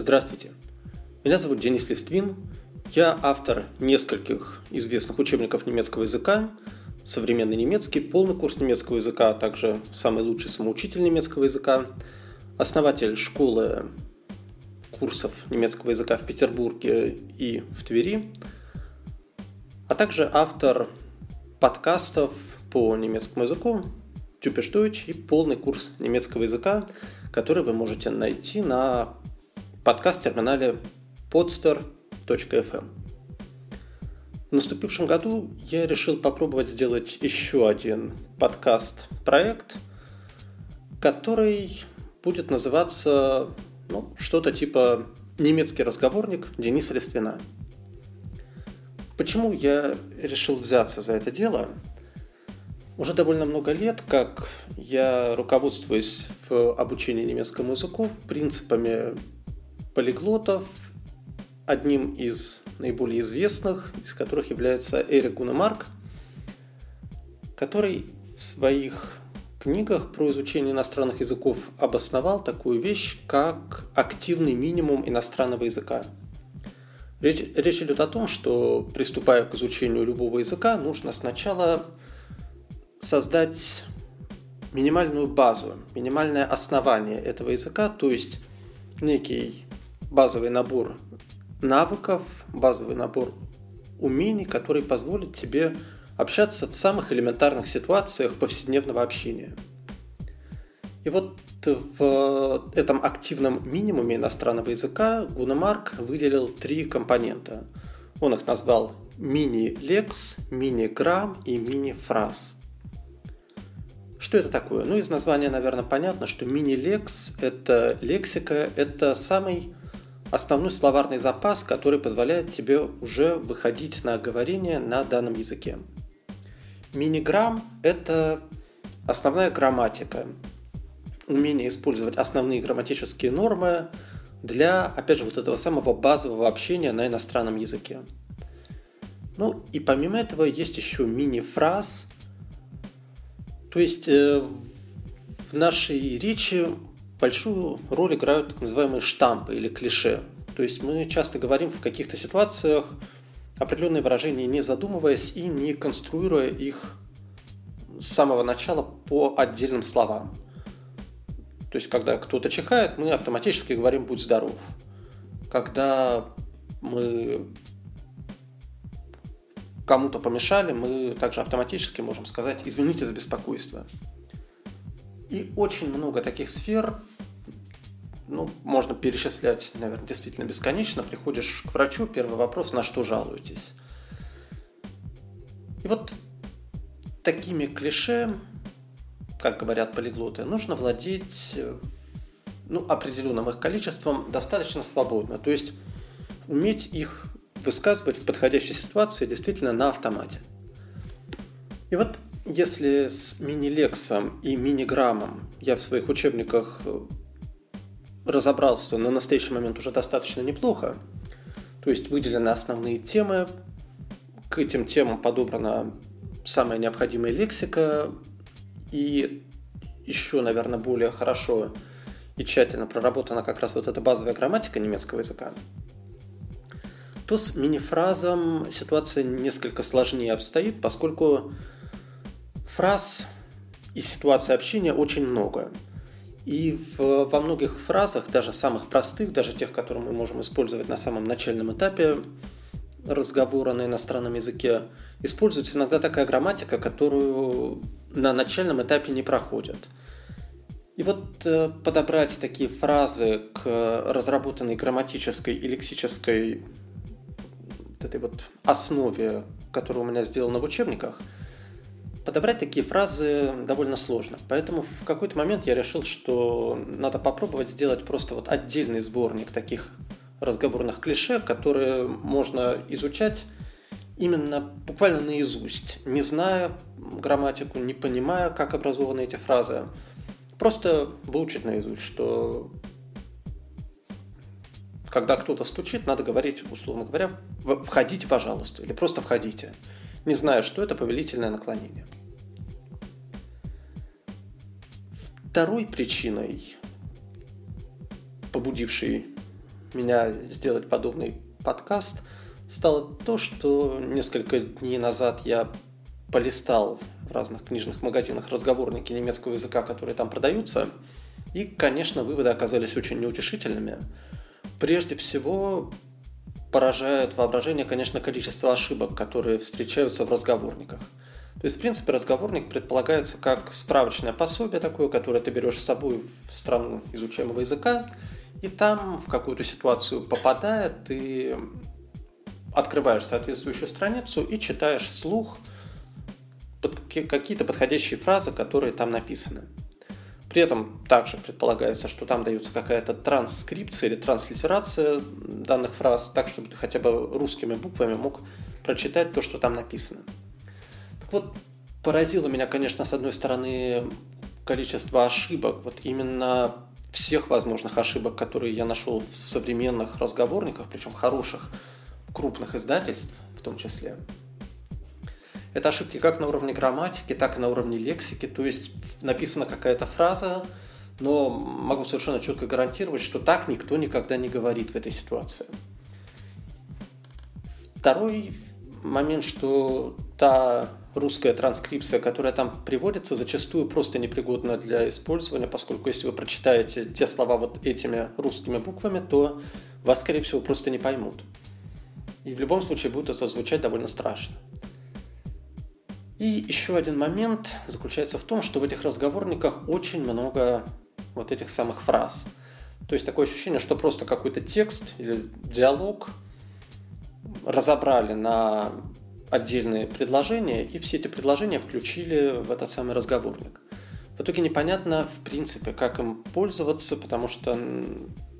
Здравствуйте. Меня зовут Денис Листвин. Я автор нескольких известных учебников немецкого языка, современный немецкий, полный курс немецкого языка, а также самый лучший самоучитель немецкого языка, основатель школы курсов немецкого языка в Петербурге и в Твери, а также автор подкастов по немецкому языку Deutsch и полный курс немецкого языка, который вы можете найти на подкаст-терминале podster.fm. В наступившем году я решил попробовать сделать еще один подкаст-проект, который будет называться ну, что-то типа «Немецкий разговорник Дениса Листвина». Почему я решил взяться за это дело? Уже довольно много лет, как я руководствуюсь в обучении немецкому языку принципами полиглотов, одним из наиболее известных, из которых является Эрик Гунемарк, который в своих книгах про изучение иностранных языков обосновал такую вещь, как активный минимум иностранного языка. Речь, речь идет о том, что приступая к изучению любого языка, нужно сначала создать минимальную базу, минимальное основание этого языка, то есть некий базовый набор навыков, базовый набор умений, который позволит тебе общаться в самых элементарных ситуациях повседневного общения. И вот в этом активном минимуме иностранного языка Гунемарк выделил три компонента. Он их назвал мини-лекс, мини-грамм и мини-фраз. Что это такое? Ну, из названия, наверное, понятно, что мини-лекс – это лексика, это самый основной словарный запас, который позволяет тебе уже выходить на говорение на данном языке. Миниграмм – это основная грамматика, умение использовать основные грамматические нормы для, опять же, вот этого самого базового общения на иностранном языке. Ну и помимо этого есть еще мини-фраз, то есть э, в нашей речи большую роль играют так называемые штампы или клише. То есть мы часто говорим в каких-то ситуациях определенные выражения, не задумываясь и не конструируя их с самого начала по отдельным словам. То есть, когда кто-то чихает, мы автоматически говорим «будь здоров». Когда мы кому-то помешали, мы также автоматически можем сказать «извините за беспокойство». И очень много таких сфер, ну, можно перечислять, наверное, действительно бесконечно. Приходишь к врачу, первый вопрос, на что жалуетесь? И вот такими клише, как говорят полиглоты, нужно владеть ну, определенным их количеством достаточно свободно. То есть уметь их высказывать в подходящей ситуации действительно на автомате. И вот если с мини-лексом и мини-граммом я в своих учебниках э, разобрался на настоящий момент уже достаточно неплохо, то есть выделены основные темы, к этим темам подобрана самая необходимая лексика и еще, наверное, более хорошо и тщательно проработана как раз вот эта базовая грамматика немецкого языка, то с мини-фразом ситуация несколько сложнее обстоит, поскольку фраз и ситуации общения очень много. И в, во многих фразах, даже самых простых, даже тех, которые мы можем использовать на самом начальном этапе разговора на иностранном языке, используется иногда такая грамматика, которую на начальном этапе не проходят. И вот э, подобрать такие фразы к разработанной грамматической и лексической вот этой вот основе, которая у меня сделана в учебниках, подобрать такие фразы довольно сложно. Поэтому в какой-то момент я решил, что надо попробовать сделать просто вот отдельный сборник таких разговорных клише, которые можно изучать именно буквально наизусть, не зная грамматику, не понимая, как образованы эти фразы. Просто выучить наизусть, что когда кто-то стучит, надо говорить, условно говоря, входите, пожалуйста, или просто входите, не зная, что это повелительное наклонение. Второй причиной, побудившей меня сделать подобный подкаст, стало то, что несколько дней назад я полистал в разных книжных магазинах разговорники немецкого языка, которые там продаются, и, конечно, выводы оказались очень неутешительными. Прежде всего, поражает воображение, конечно, количество ошибок, которые встречаются в разговорниках. То есть, в принципе, разговорник предполагается как справочное пособие такое, которое ты берешь с собой в страну изучаемого языка, и там в какую-то ситуацию попадая, ты открываешь соответствующую страницу и читаешь вслух какие-то подходящие фразы, которые там написаны. При этом также предполагается, что там дается какая-то транскрипция или транслитерация данных фраз, так, чтобы ты хотя бы русскими буквами мог прочитать то, что там написано. Вот, поразило меня, конечно, с одной стороны, количество ошибок, вот именно всех возможных ошибок, которые я нашел в современных разговорниках, причем хороших крупных издательств в том числе. Это ошибки как на уровне грамматики, так и на уровне лексики. То есть написана какая-то фраза, но могу совершенно четко гарантировать, что так никто никогда не говорит в этой ситуации. Второй момент, что та русская транскрипция, которая там приводится, зачастую просто непригодна для использования, поскольку если вы прочитаете те слова вот этими русскими буквами, то вас, скорее всего, просто не поймут. И в любом случае будет это звучать довольно страшно. И еще один момент заключается в том, что в этих разговорниках очень много вот этих самых фраз. То есть такое ощущение, что просто какой-то текст или диалог разобрали на отдельные предложения, и все эти предложения включили в этот самый разговорник. В итоге непонятно, в принципе, как им пользоваться, потому что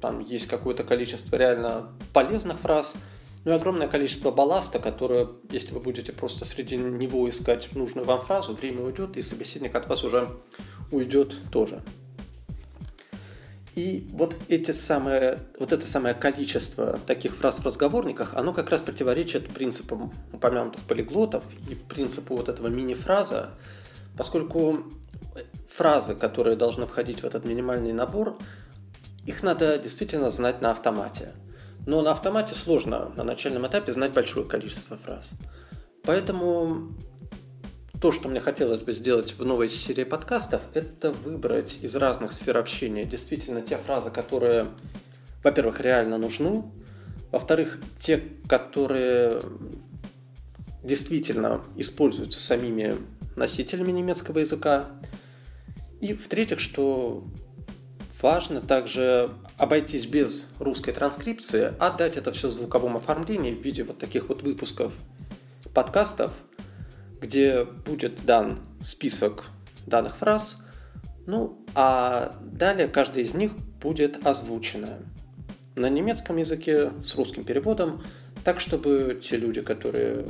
там есть какое-то количество реально полезных фраз – ну и огромное количество балласта, которое, если вы будете просто среди него искать нужную вам фразу, время уйдет, и собеседник от вас уже уйдет тоже. И вот, эти самые, вот это самое количество таких фраз в разговорниках, оно как раз противоречит принципам упомянутых полиглотов и принципу вот этого мини-фраза, поскольку фразы, которые должны входить в этот минимальный набор, их надо действительно знать на автомате – но на автомате сложно на начальном этапе знать большое количество фраз. Поэтому то, что мне хотелось бы сделать в новой серии подкастов, это выбрать из разных сфер общения действительно те фразы, которые, во-первых, реально нужны, во-вторых, те, которые действительно используются самими носителями немецкого языка, и в-третьих, что важно также обойтись без русской транскрипции, а дать это все в звуковом оформлении в виде вот таких вот выпусков подкастов, где будет дан список данных фраз, ну а далее каждая из них будет озвучена на немецком языке с русским переводом, так чтобы те люди, которые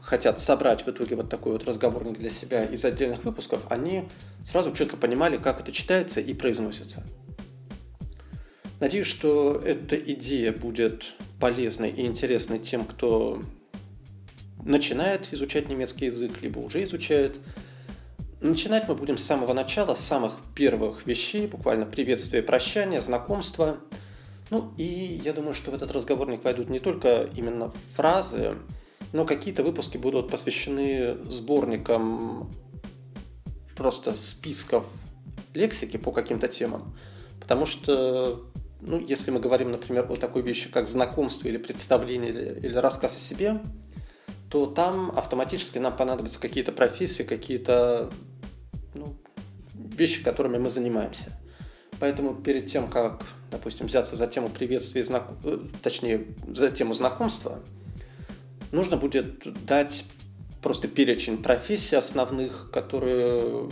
хотят собрать в итоге вот такой вот разговорник для себя из отдельных выпусков, они сразу четко понимали, как это читается и произносится. Надеюсь, что эта идея будет полезной и интересной тем, кто начинает изучать немецкий язык, либо уже изучает. Начинать мы будем с самого начала, с самых первых вещей, буквально приветствия, прощания, знакомства. Ну и я думаю, что в этот разговорник войдут не только именно фразы, но какие-то выпуски будут посвящены сборникам просто списков лексики по каким-то темам. Потому что ну, если мы говорим, например, о такой вещи, как знакомство или представление или, или рассказ о себе, то там автоматически нам понадобятся какие-то профессии, какие-то ну, вещи, которыми мы занимаемся. Поэтому перед тем, как, допустим, взяться за тему приветствия, знак... Э, точнее, за тему знакомства, нужно будет дать просто перечень профессий основных, которые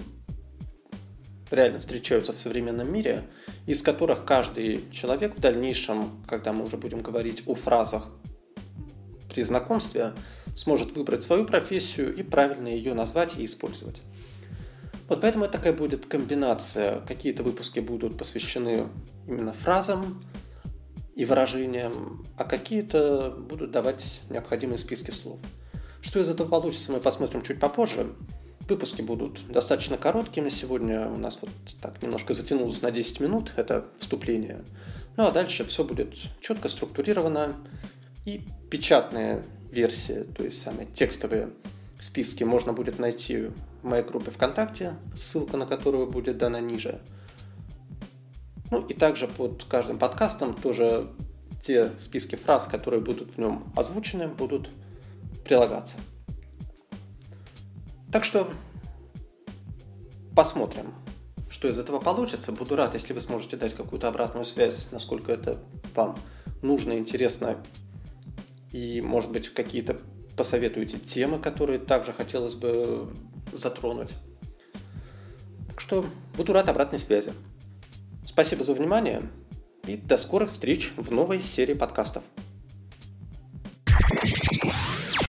реально встречаются в современном мире – из которых каждый человек в дальнейшем, когда мы уже будем говорить о фразах при знакомстве, сможет выбрать свою профессию и правильно ее назвать и использовать. Вот поэтому это такая будет комбинация. Какие-то выпуски будут посвящены именно фразам и выражениям, а какие-то будут давать необходимые списки слов. Что из этого получится, мы посмотрим чуть попозже. Выпуски будут достаточно короткими. Сегодня у нас вот так немножко затянулось на 10 минут, это вступление. Ну а дальше все будет четко структурировано. И печатная версия, то есть самые текстовые списки можно будет найти в моей группе ВКонтакте, ссылка на которую будет дана ниже. Ну и также под каждым подкастом тоже те списки фраз, которые будут в нем озвучены, будут прилагаться. Так что посмотрим, что из этого получится. Буду рад, если вы сможете дать какую-то обратную связь, насколько это вам нужно, интересно. И, может быть, какие-то посоветуете темы, которые также хотелось бы затронуть. Так что буду рад обратной связи. Спасибо за внимание и до скорых встреч в новой серии подкастов.